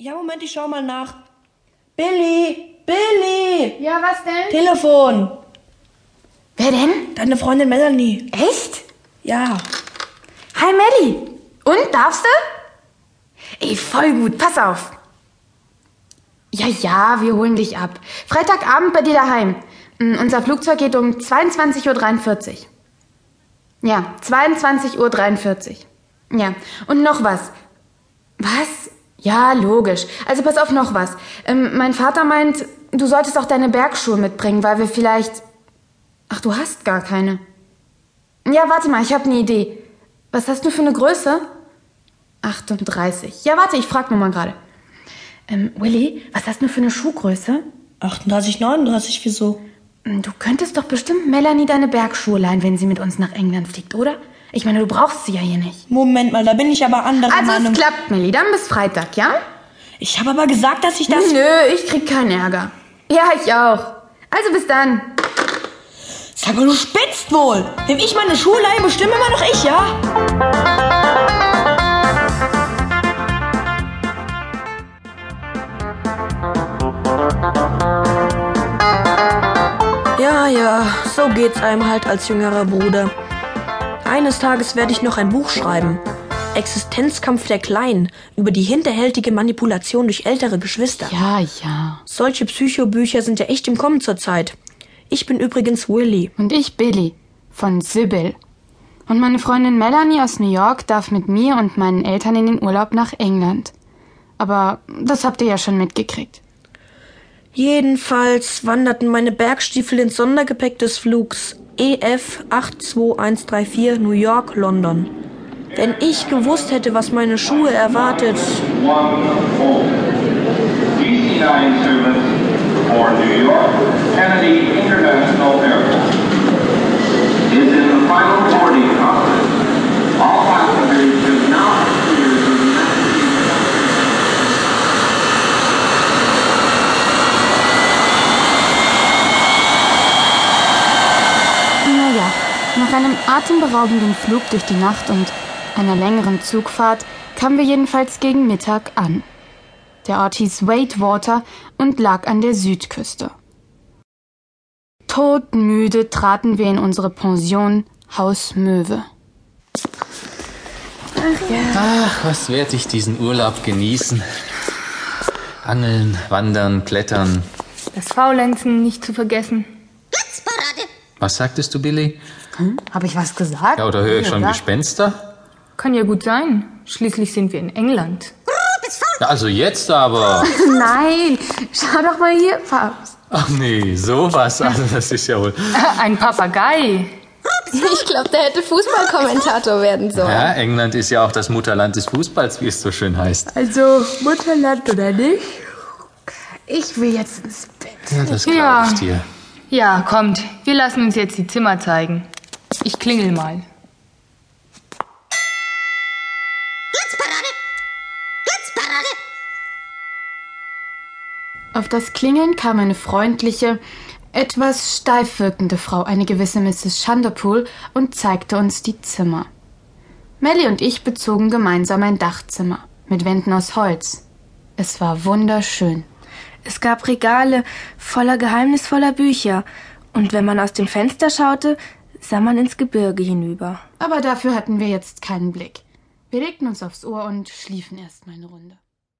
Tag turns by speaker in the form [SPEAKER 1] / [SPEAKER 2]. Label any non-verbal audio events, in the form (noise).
[SPEAKER 1] Ja, Moment, ich schau mal nach. Billy! Billy!
[SPEAKER 2] Ja, was denn?
[SPEAKER 1] Telefon!
[SPEAKER 2] Wer denn?
[SPEAKER 1] Deine Freundin Melanie.
[SPEAKER 2] Echt?
[SPEAKER 1] Ja.
[SPEAKER 2] Hi, Melli. Und, darfst du? Ey, voll gut. Pass auf. Ja, ja, wir holen dich ab. Freitagabend bei dir daheim. Mm, Unser Flugzeug geht um 22.43 Uhr. Ja, 22.43 Uhr. Ja, und noch was. Was? Ja, logisch. Also pass auf noch was. Ähm, mein Vater meint, du solltest auch deine Bergschuhe mitbringen, weil wir vielleicht... Ach, du hast gar keine. Ja, warte mal, ich habe eine Idee. Was hast du für eine Größe? 38. Ja, warte, ich frag nur mal gerade. Ähm, Willy, was hast du für eine Schuhgröße?
[SPEAKER 1] 38, 39, wieso?
[SPEAKER 2] Hm, Du könntest doch bestimmt Melanie deine Bergschuhe leihen, wenn sie mit uns nach England fliegt, oder? Ich meine, du brauchst sie ja hier nicht.
[SPEAKER 1] Moment mal, da bin ich aber anderer
[SPEAKER 2] Also
[SPEAKER 1] Meinung.
[SPEAKER 2] es klappt, Melly. Dann bis Freitag, ja?
[SPEAKER 1] Ich habe aber gesagt, dass ich das.
[SPEAKER 2] Nö, ich krieg keinen Ärger. Ja, ich auch. Also bis dann.
[SPEAKER 1] Sag mal, du spitzt wohl! Wenn ich meine Schuhe leihe, bestimme immer noch ich, ja? Ja, ja, so geht's einem halt als jüngerer Bruder. Eines Tages werde ich noch ein Buch schreiben. Existenzkampf der Kleinen über die hinterhältige Manipulation durch ältere Geschwister.
[SPEAKER 2] Ja, ja.
[SPEAKER 1] Solche Psychobücher sind ja echt im Kommen zurzeit. Ich bin übrigens Willy.
[SPEAKER 2] Und ich Billy von Sybil. Und meine Freundin Melanie aus New York darf mit mir und meinen Eltern in den Urlaub nach England. Aber das habt ihr ja schon mitgekriegt.
[SPEAKER 1] Jedenfalls wanderten meine Bergstiefel ins Sondergepäck des Flugs EF 82134 New York, London. Wenn ich gewusst hätte, was meine Schuhe erwartet.
[SPEAKER 3] one home. DC-9 service for New York Kennedy International Airport
[SPEAKER 2] nach einem atemberaubenden Flug durch die Nacht und einer längeren Zugfahrt kamen wir jedenfalls gegen Mittag an. Der Ort hieß Wadewater und lag an der Südküste. Todmüde traten wir in unsere Pension Haus Möwe.
[SPEAKER 4] Ach, was werd ich diesen Urlaub genießen? Angeln, wandern, klettern.
[SPEAKER 5] Das Faulenzen nicht zu vergessen.
[SPEAKER 4] Was sagtest du, Billy?
[SPEAKER 2] Habe ich was gesagt?
[SPEAKER 4] Ja, oder höre ich schon
[SPEAKER 2] Ja.
[SPEAKER 4] Gespenster?
[SPEAKER 5] Kann ja gut sein. Schließlich sind wir in England.
[SPEAKER 4] Ja, also jetzt aber. (laughs)
[SPEAKER 2] Nein, schau doch mal hier, Papst.
[SPEAKER 4] Ach nee, sowas. (laughs) Also das ist ja wohl. (laughs)
[SPEAKER 5] Ein Papagei.
[SPEAKER 6] Ich glaube, der hätte Fußballkommentator werden sollen.
[SPEAKER 4] Ja, England ist ja auch das Mutterland des Fußballs, wie es so schön heißt.
[SPEAKER 2] Also, Mutterland oder nicht? Ich will jetzt ins Bett.
[SPEAKER 4] Ja, das glaube
[SPEAKER 5] Ja.
[SPEAKER 4] ich dir.
[SPEAKER 5] Ja, kommt. Wir lassen uns jetzt die Zimmer zeigen. Ich klingel mal.
[SPEAKER 2] Auf das Klingeln kam eine freundliche, etwas steif wirkende Frau, eine gewisse Mrs. Shunderpool, und zeigte uns die Zimmer. Melly und ich bezogen gemeinsam ein Dachzimmer mit Wänden aus Holz. Es war wunderschön.
[SPEAKER 7] Es gab Regale voller geheimnisvoller Bücher, und wenn man aus dem Fenster schaute, sah man ins Gebirge hinüber.
[SPEAKER 2] Aber dafür hatten wir jetzt keinen Blick. Wir legten uns aufs Ohr und schliefen erst mal eine Runde.